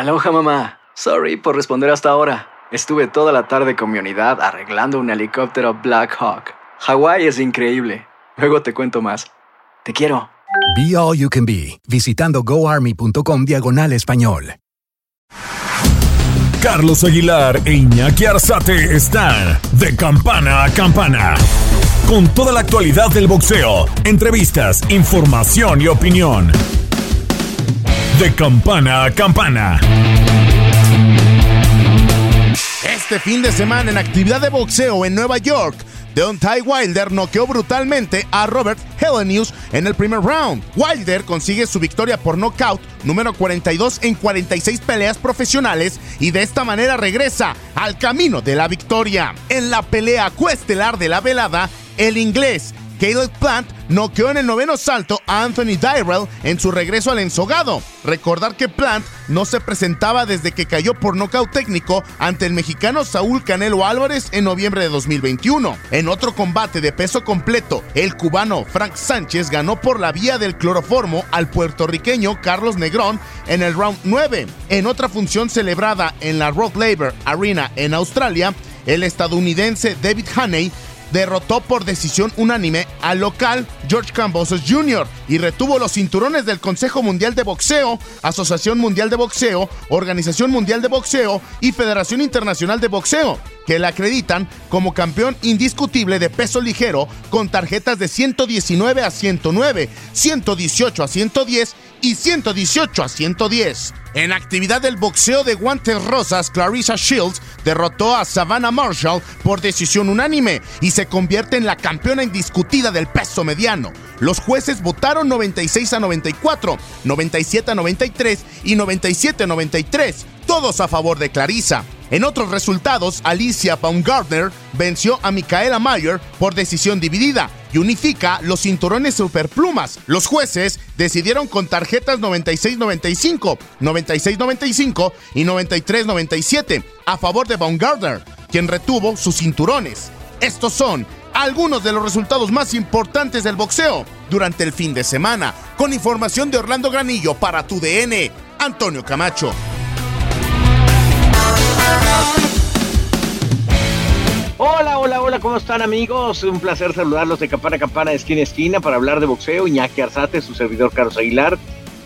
Aloha mamá. Sorry por responder hasta ahora. Estuve toda la tarde con mi unidad arreglando un helicóptero Black Hawk. Hawái es increíble. Luego te cuento más. Te quiero. Be All You Can Be, visitando goarmy.com diagonal español. Carlos Aguilar e Iñaki Arzate están de campana a campana. Con toda la actualidad del boxeo, entrevistas, información y opinión. De campana a campana. Este fin de semana en actividad de boxeo en Nueva York, Deontay Wilder noqueó brutalmente a Robert Helenius en el primer round. Wilder consigue su victoria por nocaut número 42 en 46 peleas profesionales y de esta manera regresa al camino de la victoria. En la pelea cuestelar de la velada, el inglés Caleb Plant noqueó en el noveno salto a Anthony Dyrell en su regreso al ensogado. Recordar que Plant no se presentaba desde que cayó por nocaut técnico ante el mexicano Saúl Canelo Álvarez en noviembre de 2021. En otro combate de peso completo, el cubano Frank Sánchez ganó por la vía del cloroformo al puertorriqueño Carlos Negrón en el round 9. En otra función celebrada en la Rock Labor Arena en Australia, el estadounidense David Haney derrotó por decisión unánime al local George Cambosos Jr. y retuvo los cinturones del Consejo Mundial de Boxeo, Asociación Mundial de Boxeo, Organización Mundial de Boxeo y Federación Internacional de Boxeo, que le acreditan como campeón indiscutible de peso ligero con tarjetas de 119 a 109, 118 a 110 y 118 a 110. En actividad del boxeo de guantes rosas, Clarissa Shields derrotó a Savannah Marshall por decisión unánime y se convierte en la campeona indiscutida del peso mediano. Los jueces votaron 96 a 94, 97 a 93 y 97 a 93, todos a favor de Clarissa. En otros resultados, Alicia Baumgartner venció a Micaela Mayer por decisión dividida y unifica los cinturones superplumas. Los jueces decidieron con tarjetas 96-95, 96-95 y 93-97 a favor de Baumgartner, quien retuvo sus cinturones. Estos son algunos de los resultados más importantes del boxeo durante el fin de semana. Con información de Orlando Granillo para tu DN, Antonio Camacho. Hola, hola, hola, ¿cómo están amigos? Un placer saludarlos de campana a campana, de esquina a esquina, para hablar de boxeo. Iñaki Arzate, su servidor Carlos Aguilar.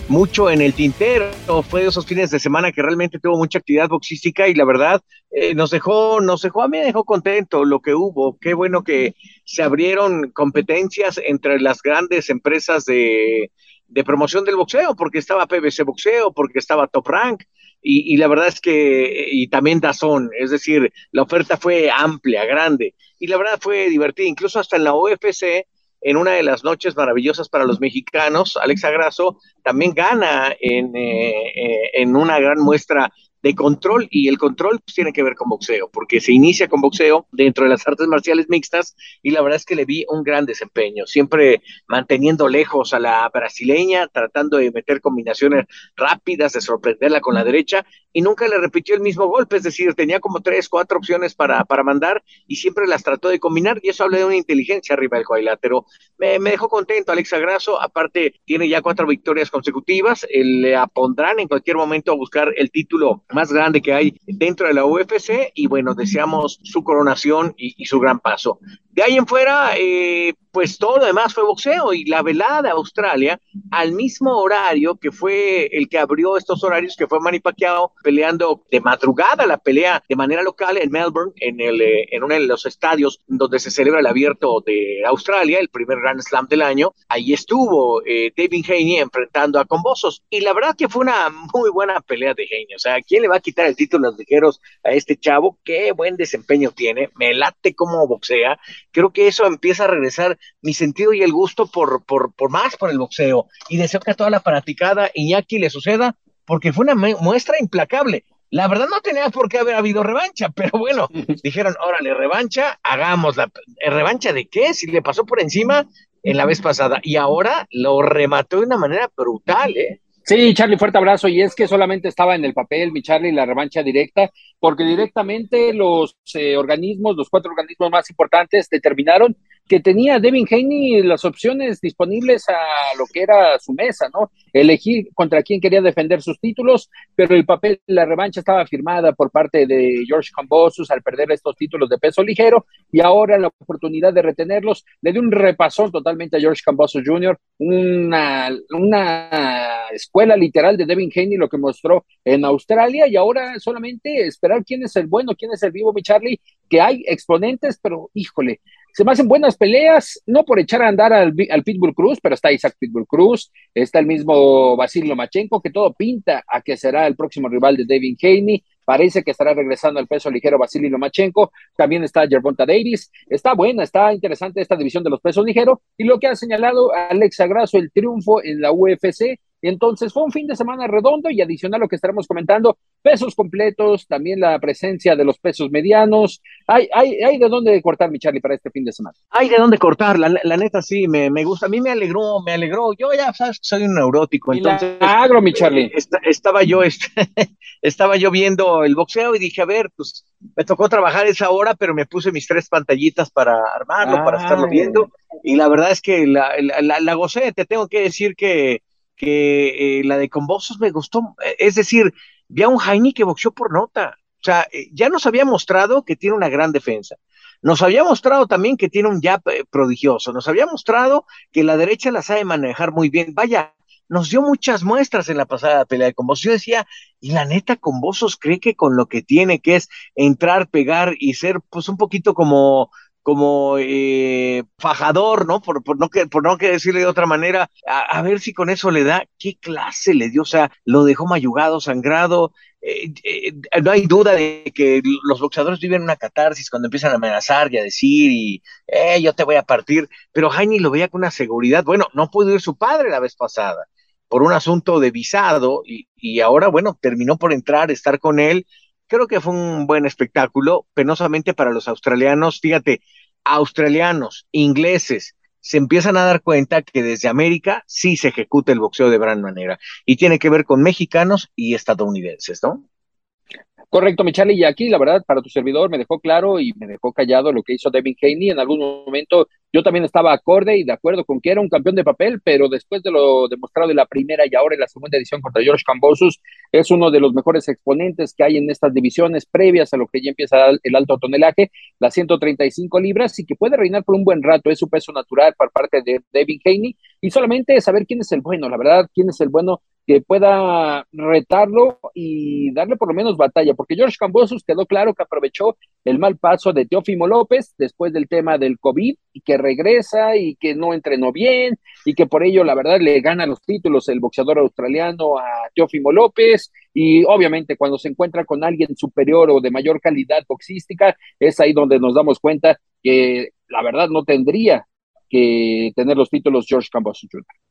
Mucho en el tintero, fue de esos fines de semana que realmente tuvo mucha actividad boxística y la verdad eh, nos dejó, nos dejó, a mí me dejó contento lo que hubo. Qué bueno que se abrieron competencias entre las grandes empresas de, de promoción del boxeo, porque estaba PBC Boxeo, porque estaba Top Rank, y, la verdad es que, y también Dazón, es decir, la oferta fue amplia, grande, y la verdad fue divertida, incluso hasta en la OFC, en una de las noches maravillosas para los mexicanos, Alexa Grasso también gana en, eh, eh, en una gran muestra de control y el control pues, tiene que ver con boxeo, porque se inicia con boxeo dentro de las artes marciales mixtas y la verdad es que le vi un gran desempeño, siempre manteniendo lejos a la brasileña, tratando de meter combinaciones rápidas, de sorprenderla con la derecha y nunca le repitió el mismo golpe, es decir, tenía como tres, cuatro opciones para, para mandar y siempre las trató de combinar y eso habla de una inteligencia arriba del cuadrilátero. Me, dejó contento Alexa Grasso, aparte tiene ya cuatro victorias consecutivas, le apondrán en cualquier momento a buscar el título más grande que hay dentro de la UFC y bueno, deseamos su coronación y, su gran paso. De ahí en fuera, eh, pues todo lo demás fue boxeo y la velada de Australia al mismo horario que fue el que abrió estos horarios, que fue Manny Pacquiao peleando de madrugada la pelea de manera local en Melbourne, en, el, eh, en uno de los estadios donde se celebra el abierto de Australia, el primer Grand Slam del año. Ahí estuvo eh, David Haney enfrentando a Combosos y la verdad que fue una muy buena pelea de Haney. O sea, ¿quién le va a quitar el título de los ligeros a este chavo? Qué buen desempeño tiene, me late como boxea. Creo que eso empieza a regresar mi sentido y el gusto por, por, por más por el boxeo. Y deseo que a toda la fanaticada Iñaki le suceda, porque fue una muestra implacable. La verdad no tenía por qué haber habido revancha, pero bueno, dijeron, órale, revancha, hagamos la revancha de qué, si le pasó por encima en la vez pasada y ahora lo remató de una manera brutal, ¿eh? Sí, Charlie, fuerte abrazo. Y es que solamente estaba en el papel, mi Charlie, la revancha directa, porque directamente los eh, organismos, los cuatro organismos más importantes, determinaron que tenía Devin Haney las opciones disponibles a lo que era su mesa, ¿no? Elegir contra quién quería defender sus títulos, pero el papel, la revancha estaba firmada por parte de George Cambosus al perder estos títulos de peso ligero y ahora la oportunidad de retenerlos le dio un repasón totalmente a George Cambosus Jr., una, una escuela literal de Devin Haney, lo que mostró en Australia y ahora solamente esperar quién es el bueno, quién es el vivo, mi Charlie, que hay exponentes, pero híjole, se me hacen buenas peleas, no por echar a andar al, Pitbull Cruz, pero está Isaac Pitbull Cruz, está el mismo Basil Lomachenko, que todo pinta a que será el próximo rival de David Haney. Parece que estará regresando al peso ligero Vasily Lomachenko. También está Gervonta Davis. Está buena, está interesante esta división de los pesos ligeros. Y lo que ha señalado Alexa Grasso, el triunfo en la UFC, entonces fue un fin de semana redondo y adicional a lo que estaremos comentando, pesos completos, también la presencia de los pesos medianos. Hay, hay, hay de dónde cortar, mi Charlie, para este fin de semana. Hay de dónde cortar, la, neta sí, me, me, gusta. A mí me alegró, me alegró. Yo ya sabes soy un neurótico, entonces. Agro, mi Charlie. estaba yo, estaba yo viendo el boxeo y dije, a ver, pues me tocó trabajar esa hora, pero me puse mis tres pantallitas para armarlo, para estarlo viendo. Y la verdad es que la, la, la gocé, te tengo que decir que que eh, la de Convosos me gustó. Eh, es decir, vi a un Jaime que boxeó por nota. O sea, eh, ya nos había mostrado que tiene una gran defensa. Nos había mostrado también que tiene un jab prodigioso. Nos había mostrado que la derecha la sabe manejar muy bien. Vaya, nos dio muchas muestras en la pasada pelea de Convosos. Yo decía, y la neta, Convosos cree que con lo que tiene, que es entrar, pegar y ser pues un poquito como como eh, fajador, ¿no? Por, no que, decirle de otra manera, a, ver si con eso le da, ¿qué clase le dio? O sea, lo dejó mayugado, sangrado. Eh, eh, no hay duda de que los boxeadores viven una catarsis cuando empiezan a amenazar y a decir, y eh, yo te voy a partir, pero Jaime lo veía con una seguridad. Bueno, no pudo ir su padre la vez pasada por un asunto de visado y ahora, bueno, terminó por entrar, estar con él creo que fue un buen espectáculo, penosamente para los australianos. Fíjate, australianos, ingleses, se empiezan a dar cuenta que desde América sí se ejecuta el boxeo de gran manera y tiene que ver con mexicanos y estadounidenses, ¿no? Correcto, mi Charlie, y aquí la verdad para tu servidor me dejó claro y me dejó callado lo que hizo Devin Haney. En algún momento yo también estaba acorde y de acuerdo con que era un campeón de papel, pero después de lo demostrado en la primera y ahora en la segunda edición contra George Cambosus, es uno de los mejores exponentes que hay en estas divisiones previas a lo que ya empieza el alto tonelaje, las 135 libras, y que puede reinar por un buen rato. Es su peso natural por parte de Devin Haney y solamente saber quién es el bueno, la verdad, quién es el bueno que pueda retarlo y darle por lo menos batalla, porque George Cambosus quedó claro que aprovechó el mal paso de Teófimo López después del tema del COVID y que regresa y que no entrenó bien y que por ello la verdad le gana los títulos el boxeador australiano a Teófimo López y obviamente cuando se encuentra con alguien superior o de mayor calidad boxística es ahí donde nos damos cuenta que la verdad no tendría que tener los títulos George Cambosus Jr.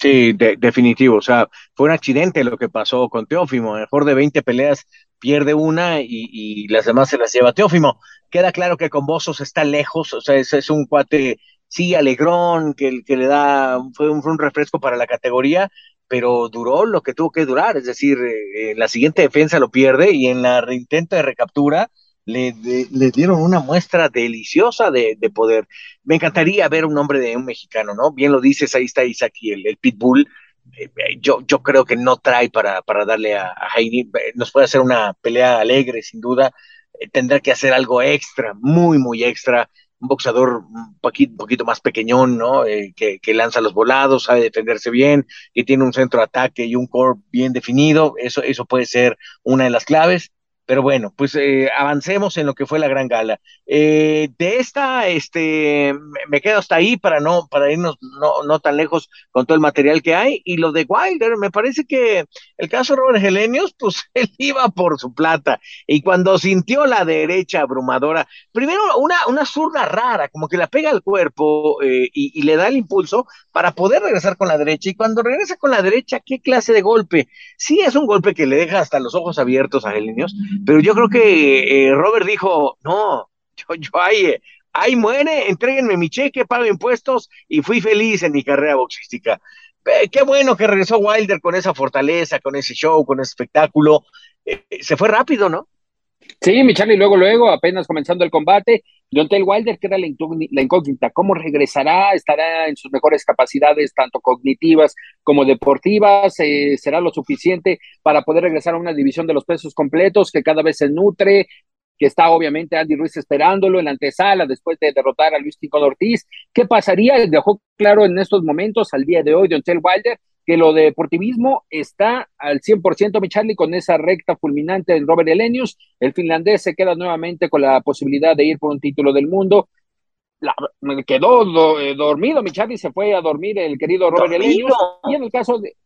Sí, definitivo. O sea, fue un accidente lo que pasó con Teófimo. Mejor de 20 peleas pierde una y, las demás se las lleva Teófimo. Queda claro que con Bozos está lejos. O sea, es, un cuate, sí, alegrón, que, que le da, fue un, fue un refresco para la categoría, pero duró lo que tuvo que durar. Es decir, eh, la siguiente defensa lo pierde y en la reintento de recaptura le, dieron una muestra deliciosa de, poder. Me encantaría ver un nombre de un mexicano, ¿no? Bien lo dices, ahí está Isaac y el, Pitbull. Eh, eh, yo, yo creo que no trae para, para darle a, a Heidi. Eh, nos puede hacer una pelea alegre, sin duda. tendrá que hacer algo extra, muy, muy extra. Un boxeador un poquito, más pequeñón, ¿no? que, lanza los volados, sabe defenderse bien, que tiene un centro ataque y un core bien definido. Eso, eso puede ser una de las claves pero bueno, pues eh, avancemos en lo que fue la gran gala. Eh, de esta, este, me quedo hasta ahí para no, para irnos no, no, tan lejos con todo el material que hay. Y lo de Wilder, me parece que el caso de Robert Helenius, pues él iba por su plata. Y cuando sintió la derecha abrumadora, primero una, una zurda rara, como que la pega al cuerpo eh, y, le da el impulso para poder regresar con la derecha. Y cuando regresa con la derecha, ¿qué clase de golpe? Sí, es un golpe que le deja hasta los ojos abiertos a Helenius pero yo creo que eh, Robert dijo, no, yo, yo ahí, ahí muere, entréguenme mi cheque, pago impuestos y fui feliz en mi carrera boxística. Qué bueno que regresó Wilder con esa fortaleza, con ese show, con ese espectáculo. Eh, se fue rápido, ¿no? Sí, mi Charlie, luego, luego, apenas comenzando el combate, Deontay Wilder queda la, incógnita, ¿cómo regresará? ¿Estará en sus mejores capacidades, tanto cognitivas como deportivas? Eh, ¿Será lo suficiente para poder regresar a una división de los pesos completos que cada vez se nutre? que está obviamente Andy Ruiz esperándolo en la antesala después de derrotar a Luis Tico Ortiz. ¿Qué pasaría? Dejó claro en estos momentos, al día de hoy, Deontay Wilder, que lo deportivismo está al 100%, mi Charlie, con esa recta fulminante en Robert Elenius. El finlandés se queda nuevamente con la posibilidad de ir por un título del mundo. La, quedó eh, dormido, mi Charlie, se fue a dormir el querido Robert Elenius. Y en el caso de,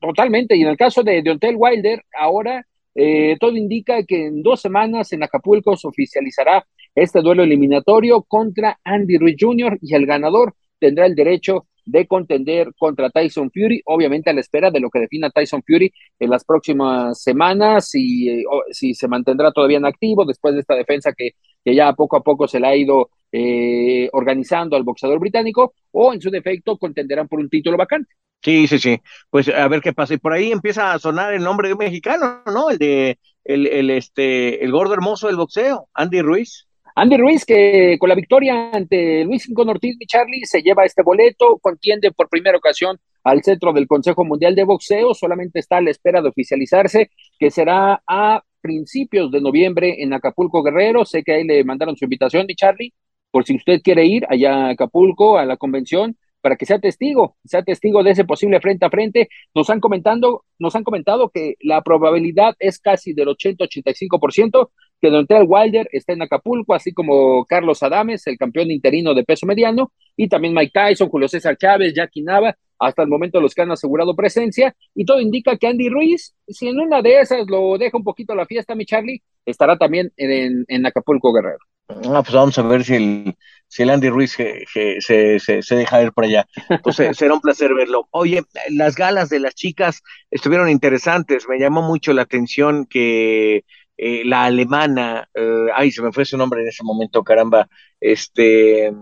totalmente, y en el caso de Deontay Wilder, ahora eh, todo indica que en dos semanas en Acapulco se oficializará este duelo eliminatorio contra Andy Ruiz Jr. y el ganador tendrá el derecho de contender contra Tyson Fury, obviamente a la espera de lo que defina Tyson Fury en las próximas semanas, y eh, si se mantendrá todavía en activo después de esta defensa que, que ya poco a poco se le ha ido eh, organizando al boxeador británico, o en su defecto contenderán por un título vacante. Sí, sí, sí. Pues a ver qué pasa. Y por ahí empieza a sonar el nombre de un mexicano, ¿no? El de el, el este el gordo hermoso del boxeo, Andy Ruiz. Andy Ruiz, que con la victoria ante Luis Incon Ortiz y Charlie se lleva este boleto, contiende por primera ocasión al centro del Consejo Mundial de Boxeo, solamente está a la espera de oficializarse, que será a principios de noviembre en Acapulco Guerrero. Sé que ahí le mandaron su invitación, mi Charlie, por si usted quiere ir allá a Acapulco, a la convención, para que sea testigo, sea testigo de ese posible frente a frente. Nos han comentando, nos han comentado que la probabilidad es casi del 80-85% que Dontel Wilder está en Acapulco, así como Carlos Adames, el campeón interino de peso mediano, y también Mike Tyson, Julio César Chávez, Jackie Nava, hasta el momento los que han asegurado presencia, y todo indica que Andy Ruiz, si en una de esas lo deja un poquito la fiesta, mi Charlie, estará también en, en Acapulco Guerrero. Ah, pues vamos a ver si el, si el Andy Ruiz se, se, se, deja ir por allá. Entonces será un placer verlo. Oye, las galas de las chicas estuvieron interesantes. Me llamó mucho la atención que eh, la alemana, eh, ay, se me fue su nombre en ese momento, caramba, este,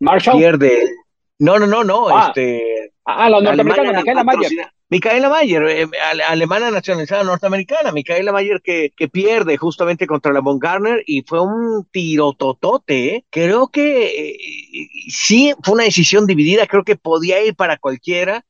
Marshall. Pierde. No, no, no, no, ah, este. Ah, la norteamericana, Micaela Mayer. Micaela Mayer, eh, alemana nacionalizada norteamericana, Micaela Mayer que, que pierde justamente contra la Von Garner y fue un tirototote. Creo que sí fue una decisión dividida, creo que podía ir para cualquiera.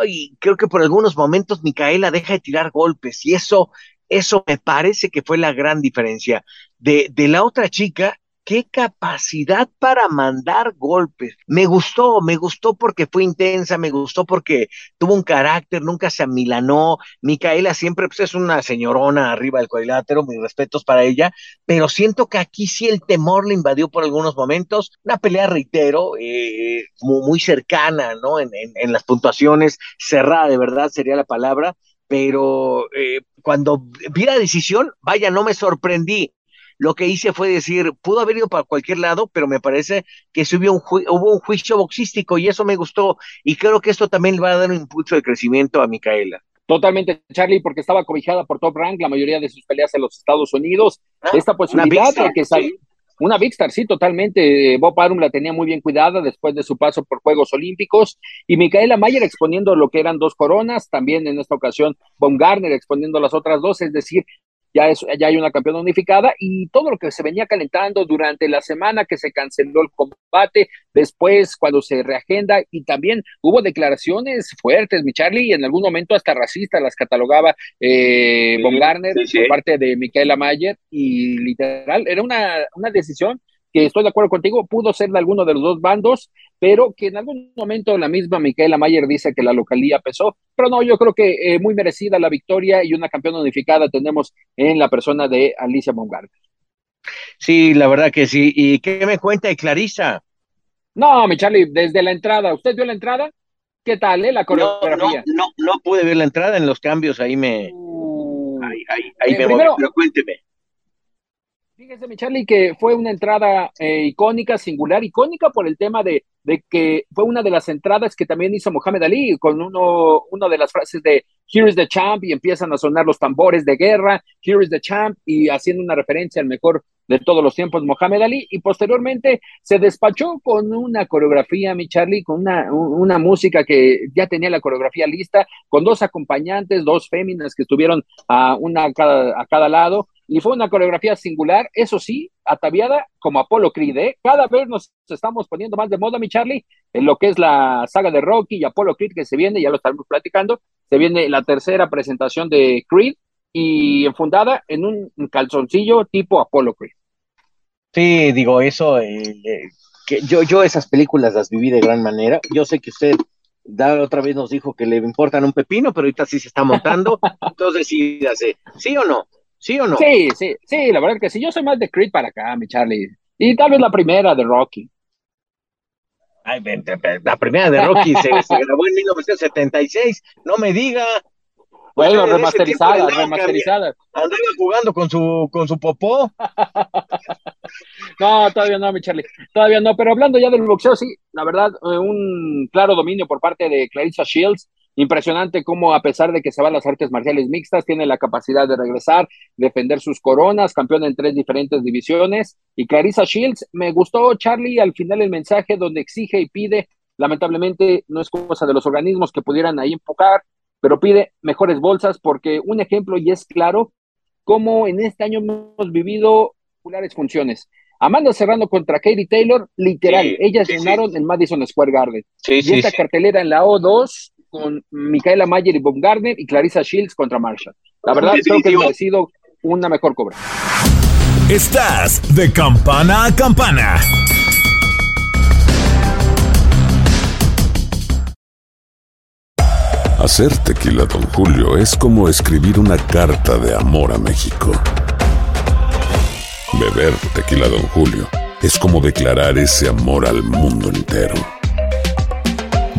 Ay, creo que por algunos momentos Micaela deja de tirar golpes y eso eso me parece que fue la gran diferencia. De, de la otra chica, qué capacidad para mandar golpes. Me gustó, me gustó porque fue intensa, me gustó porque tuvo un carácter, nunca se amilanó. Micaela siempre pues, es una señorona arriba del cuadrilátero, mis respetos para ella, pero siento que aquí sí el temor le invadió por algunos momentos. Una pelea, reitero, eh, muy, cercana, ¿no? En, en, en las puntuaciones, cerrada de verdad sería la palabra pero eh, cuando vi la decisión, vaya, no me sorprendí. Lo que hice fue decir, pudo haber ido para cualquier lado, pero me parece que hubo un, hubo un juicio boxístico y eso me gustó. Y creo que esto también le va a dar un impulso de crecimiento a Micaela. Totalmente, Charlie, porque estaba cobijada por Top Rank la mayoría de sus peleas en los Estados Unidos. Ah, Esta posibilidad de que salga. Una Big Star, sí, totalmente. Bob Arum la tenía muy bien cuidada después de su paso por Juegos Olímpicos. Y Micaela Mayer exponiendo lo que eran dos coronas, también en esta ocasión Von Garner exponiendo las otras dos, es decir, ya, es, ya hay una campeona unificada y todo lo que se venía calentando durante la semana que se canceló el combate, después cuando se reagenda y también hubo declaraciones fuertes, mi Charlie, y en algún momento hasta racista las catalogaba eh, Von Garner por parte de Micaela Mayer y literal, era una, una decisión que estoy de acuerdo contigo, pudo ser de alguno de los dos bandos, pero que en algún momento la misma Micaela Mayer dice que la localía pesó, pero no, yo creo que eh, muy merecida la victoria y una campeona unificada tenemos en la persona de Alicia Mongar. Sí, la verdad que sí. ¿Y qué me cuenta de Clarisa? No, mi Charlie, desde la entrada, ¿usted vio la entrada? ¿Qué tal, eh, la coreografía? No, no, no, pude ver la entrada en los cambios, ahí me... Uh, ahí, ahí, ahí eh, me pero cuénteme. Fíjese, mi Charlie, que fue una entrada eh, icónica, singular, icónica por el tema de, de, que fue una de las entradas que también hizo Mohamed Ali, con uno, una de las frases de Here is the champ, y empiezan a sonar los tambores de guerra, Here is the champ, y haciendo una referencia al mejor de todos los tiempos, Mohamed Ali, y posteriormente se despachó con una coreografía, mi Charlie, con una, una música que ya tenía la coreografía lista, con dos acompañantes, dos féminas que estuvieron a una a cada, a cada lado, y fue una coreografía singular, eso sí, ataviada como Apolo Creed. ¿eh? Cada vez nos estamos poniendo más de moda, mi Charlie, en lo que es la saga de Rocky y Apolo Creed que se viene, ya lo estamos platicando, se viene la tercera presentación de Creed y enfundada en un calzoncillo tipo Apolo Creed. Sí, digo, eso, eh, eh, que yo, yo esas películas las viví de gran manera. Yo sé que usted da, otra vez nos dijo que le importan un pepino, pero ahorita sí se está montando. Entonces, sí, ¿sí o no? ¿Sí o no? Sí, sí, sí, la verdad que sí. Yo soy más de Creed para acá, mi Charlie. Y tal vez la primera de Rocky. Ay, la primera de Rocky se, grabó en 1976. No me diga. Bueno, remasterizada, remasterizada. Andaba jugando con su, con su popó. no, todavía no, mi Charlie. Todavía no. Pero hablando ya del boxeo, sí, la verdad, eh, un claro dominio por parte de Clarissa Shields Impresionante cómo a pesar de que se va a las artes marciales mixtas, tiene la capacidad de regresar, defender sus coronas, campeón en tres diferentes divisiones. Y Clarissa Shields, me gustó Charlie al final el mensaje donde exige y pide, lamentablemente no es cosa de los organismos que pudieran ahí enfocar, pero pide mejores bolsas porque un ejemplo y es claro cómo en este año hemos vivido populares funciones. Amanda Serrano contra Katie Taylor, literal, ellas ganaron en Madison Square Garden. y esta cartelera en la O2 con Micaela Mayer y Bob Gardner y Clarissa Shields contra Marshall. La verdad, creo que ha sido una mejor cobra. Estás de campana a campana. Hacer tequila, don Julio, es como escribir una carta de amor a México. Beber tequila, don Julio, es como declarar ese amor al mundo entero.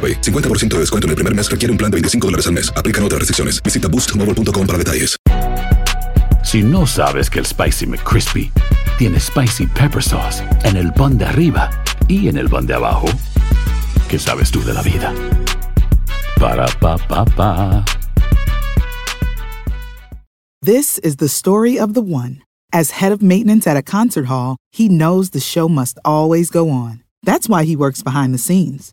50% de descuento en el primer mes requiere un plan de 25 dólares al mes. Aplican otras restricciones. Visita boostmobile.com para detalles. Si no sabes que el Spicy McCrispy tiene Spicy Pepper Sauce en el pan de arriba y en el pan de abajo, ¿qué sabes tú de la vida? Para, pa, pa, pa. This is the story of the one. As head of maintenance at a concert hall, he knows the show must always go on. That's why he works behind the scenes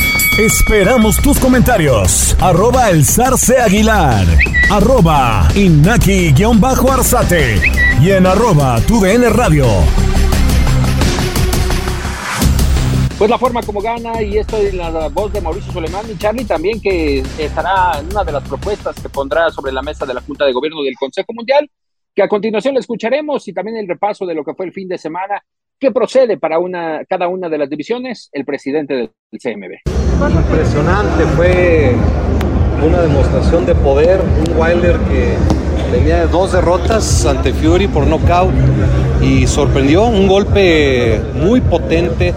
Esperamos tus comentarios. Arroba el zarce aguilar. Arroba inaki-arzate. Y en arroba tu radio. Pues la forma como gana, y esto es la voz de Mauricio Solemán y Charlie también, que estará en una de las propuestas que pondrá sobre la mesa de la Junta de Gobierno del Consejo Mundial, que a continuación le escucharemos y también el repaso de lo que fue el fin de semana ¿Qué procede para una, cada una de las divisiones? El presidente del CMB. Impresionante, fue una demostración de poder, un Wilder que venía de dos derrotas ante Fury por knockout y sorprendió, un golpe muy potente,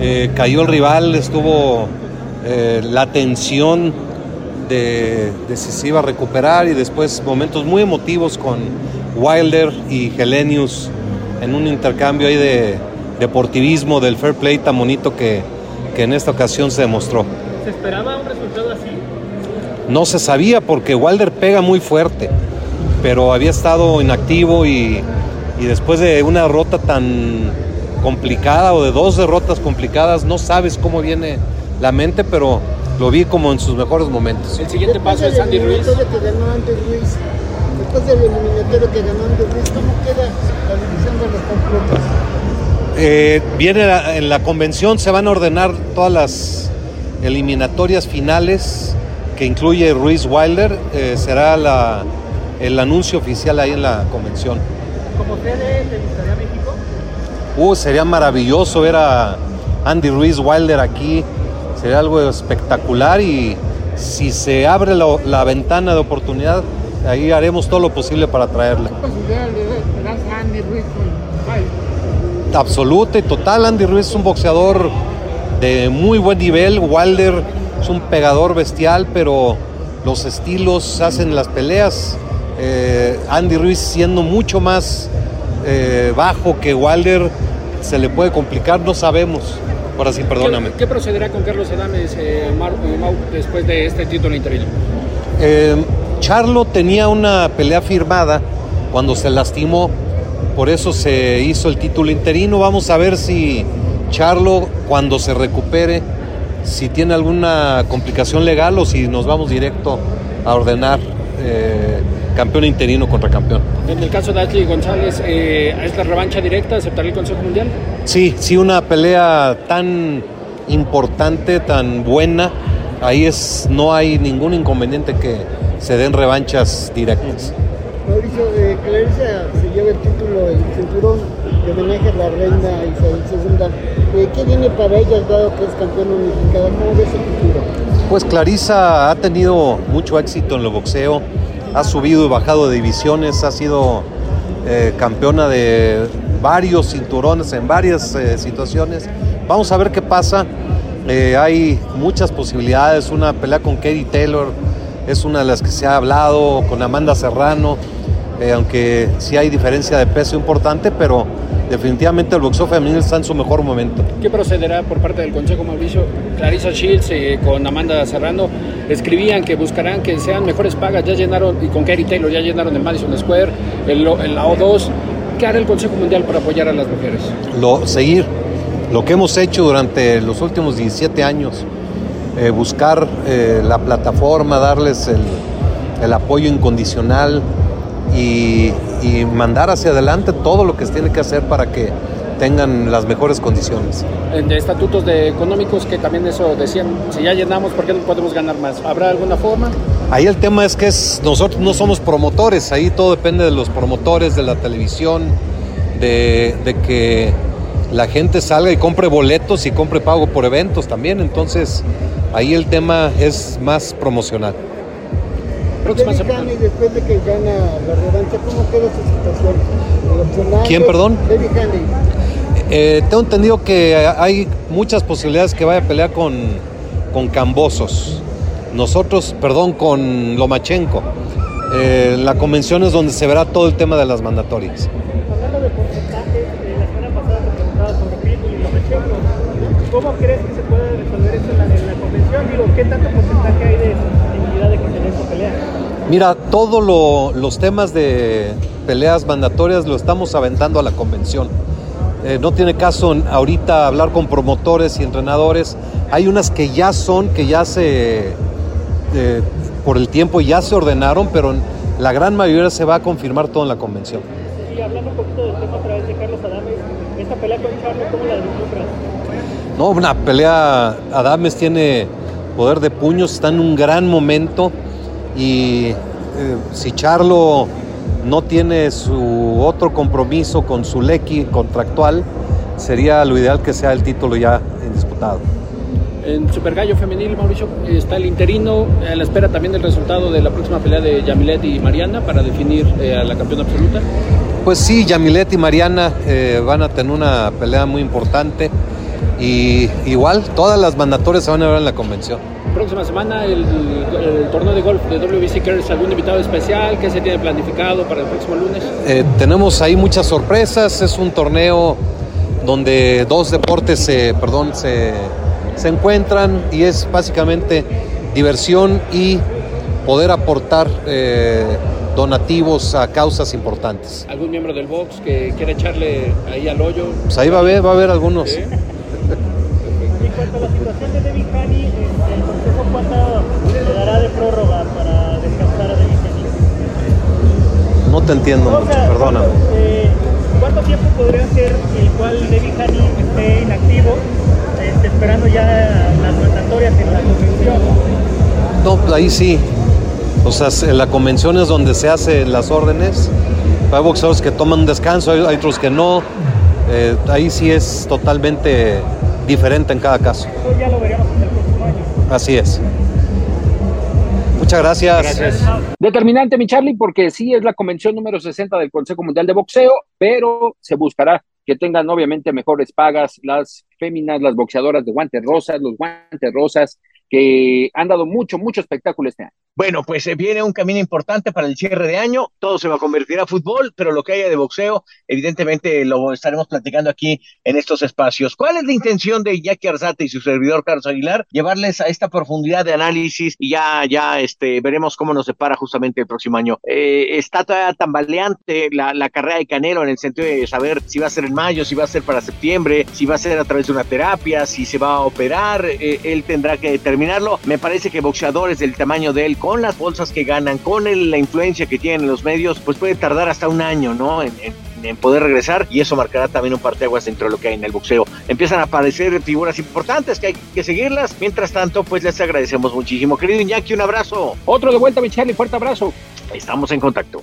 eh, cayó el rival, estuvo eh, la tensión de, decisiva a recuperar y después momentos muy emotivos con Wilder y Helenius en un intercambio ahí de deportivismo, del fair play tan bonito que, en esta ocasión se demostró. ¿Se esperaba un resultado así? No se sabía porque Wilder pega muy fuerte, pero había estado inactivo y, y después de una derrota tan complicada o de dos derrotas complicadas, no sabes cómo viene la mente, pero lo vi como en sus mejores momentos. El siguiente paso es Andy Ruiz después del eliminatorio que ganó Ruiz, ¿cómo queda la división de los completos? Eh, viene la- en la convención, se van a ordenar todas las eliminatorias finales que incluye Ruiz Wilder. eh, será la- el anuncio oficial ahí en la convención. Como sede, ¿te gustaría México? Uh, sería maravilloso ver a Andy Ruiz Wilder aquí. Sería algo espectacular y si se abre la, la ventana de oportunidad, ahí haremos todo lo posible para traerla. considera le das a Andy Ruiz con Wilder? Absoluta y total. Andy Ruiz es un boxeador de muy buen nivel. Wilder es un pegador bestial, pero los estilos hacen las peleas. Eh, Andy Ruiz siendo mucho más eh, bajo que Wilder, se le puede complicar, no sabemos. Ahora sí, perdóname. ¿Qué, qué procederá con Carlos Adames eh, Mar- eh, Mau, después de este título interino? Charlo tenía una pelea firmada cuando se lastimó, por eso se hizo el título interino. Vamos a ver si Charlo, cuando se recupere, si tiene alguna complicación legal o si nos vamos directo a ordenar eh, campeón interino contra campeón. En el caso de Ashley González, eh, ¿es la revancha directa? ¿Aceptará el Consejo Mundial? Sí, sí, una pelea tan importante, tan buena. Ahí es, no hay ningún inconveniente que se den revanchas directas. Mauricio, eh, Clarisa se lleva el título, el cinturón de homenaje a la reina Isabel II. Eh, ¿Qué viene para ella dado que es campeona unificada? ¿Cómo ves el futuro? Pues Clarisa ha tenido mucho éxito en el boxeo, ha subido y bajado de divisiones, ha sido eh, campeona de varios cinturones en varias eh, situaciones. Vamos a ver qué pasa. Eh, hay muchas posibilidades. Una pelea con Katie Taylor es una de las que se ha hablado, con Amanda Serrano, eh, aunque sí hay diferencia de peso importante, pero definitivamente el boxeo femenino está en su mejor momento. ¿Qué procederá por parte del Consejo Mauricio? Clarissa Shields eh, con Amanda Serrano escribían que buscarán que sean mejores pagas. Ya llenaron, y con Kerry Taylor ya llenaron el Madison Square, el, el la O2. ¿Qué hará el Consejo Mundial para apoyar a las mujeres? lo, seguir lo que hemos hecho durante los últimos 17 años, eh, buscar eh, la plataforma, darles el, el apoyo incondicional y, y mandar hacia adelante todo lo que se tiene que hacer para que tengan las mejores condiciones. De estatutos de económicos que también eso decían, si ya llenamos, ¿por qué no podemos ganar más? ¿Habrá alguna forma? Ahí el tema es que es, nosotros no somos promotores, ahí todo depende de los promotores, de la televisión, de, de que la gente salga y compre boletos y compre pago por eventos también. Entonces, ahí el tema es más promocional. Próxima David Haney, después de que gana la revancha, ¿cómo queda su situación? ¿Quién, perdón? David Haney. Eh, tengo entendido que hay muchas posibilidades que vaya a pelear con, con Cambosos. Nosotros, perdón, con Lomachenko. Eh, la convención es donde se verá todo el tema de las mandatorias. Crees que se puede resolver esto en la, en la convención? Digo, ¿qué tanto porcentaje hay de posibilidad de que se dé esta pelea? Mira, todos lo- los temas de peleas mandatorias lo estamos aventando a la convención. Eh, no tiene caso ahorita hablar con promotores y entrenadores. Hay unas que ya son, que ya se, eh, por el tiempo ya se ordenaron, pero la gran mayoría se va a confirmar todo en la convención. Y hablando un poquito del tema a través de Carlos Adames, esta pelea con Charlo, ¿cómo la vislumbras? No, una pelea, Adames tiene poder de puños, está en un gran momento y eh, si Charlo no tiene su otro compromiso con su Lecky contractual, sería lo ideal que sea el título ya disputado. En Super Gallo Femenil, Mauricio, está el interino a la espera también del resultado de la próxima pelea de Yamilet y Mariana para definir eh, a la campeona absoluta. Pues sí, Yamilet y Mariana eh, van a tener una pelea muy importante y igual todas las mandatorias se van a ver en la convención. Próxima semana el, el torneo de golf de WBC Cares, algún invitado especial que se tiene planificado para el próximo lunes. Eh, tenemos ahí muchas sorpresas. Es un torneo donde dos deportes se, perdón, se, se encuentran y es básicamente diversión y poder aportar eh, donativos a causas importantes. Algún miembro del box que quiera echarle ahí al hoyo. Pues ahí va a haber, va a haber algunos. Sí. A la situación de David Haney, este, ¿el Consejo cuánto le dará de prórroga para descansar a David Haney? No te entiendo O mucho, sea, perdóname. eh, ¿Cuánto tiempo podría ser el cual David Haney esté inactivo, este, esperando ya las mandatorias en la convención. No, pues ahí sí. O sea, en la convención es donde se hacen las órdenes. Hay boxeadores que toman descanso, hay, hay otros que no. Eh, ahí sí es totalmente diferente en cada caso. Eso ya lo veremos en el próximo año. Así es. Muchas gracias. Determinante, mi Charlie, porque sí es la convención número 60 del Consejo Mundial de Boxeo, pero se buscará que tengan obviamente mejores pagas las féminas, las boxeadoras de guantes rosas, los guantes rosas, que han dado mucho, mucho espectáculo este año. Bueno, pues eh, viene un camino importante para el cierre de año, todo se va a convertir a fútbol, pero lo que haya de boxeo, evidentemente lo estaremos platicando aquí en estos espacios. ¿Cuál es la intención de Jackie Arzate y su servidor Carlos Aguilar? Llevarles a esta profundidad de análisis y ya, ya este, veremos cómo nos separa justamente el próximo año. Eh, está todavía tambaleante la, la carrera de Canelo en el sentido de saber si va a ser en mayo, si va a ser para septiembre, si va a ser a través de una terapia, si se va a operar, eh, él tendrá que determinarlo. Me parece que boxeadores del tamaño de él, con las bolsas que ganan, con el- la influencia que tienen en los medios, pues puede tardar hasta un año, ¿no? En, en- en poder regresar y eso marcará también un parteaguas dentro de lo que hay en el boxeo. Empiezan a aparecer figuras importantes que hay que seguirlas. Mientras tanto, pues les agradecemos muchísimo. Querido Iñaki, un abrazo. Otro de vuelta, mi Charlie, fuerte abrazo. Estamos en contacto.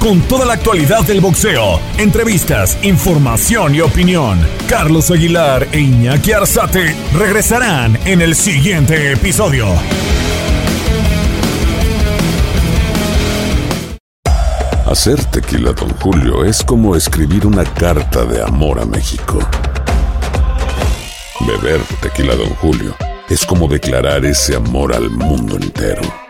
con toda la actualidad del boxeo, entrevistas, información y opinión. Carlos Aguilar e Iñaki Arzate regresarán en el siguiente episodio. Hacer tequila, Don Julio, es como escribir una carta de amor a México. Beber tequila, Don Julio, es como declarar ese amor al mundo entero.